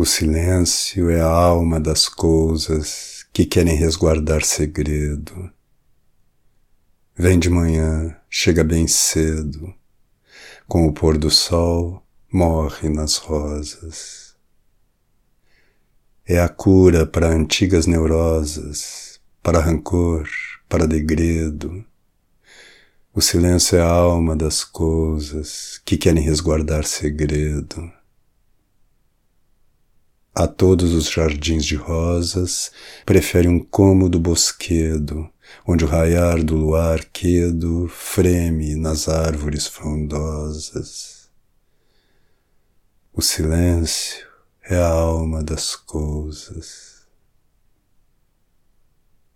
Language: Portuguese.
O silêncio é a alma das coisas que querem resguardar segredo. Vem de manhã, chega bem cedo, com o pôr do sol, morre nas rosas. É a cura para antigas neurosas, para rancor, para degredo. O silêncio é a alma das coisas que querem resguardar segredo. A todos os jardins de rosas, prefere um cômodo bosquedo, onde o raiar do luar quedo freme nas árvores frondosas. O silêncio é a alma das coisas.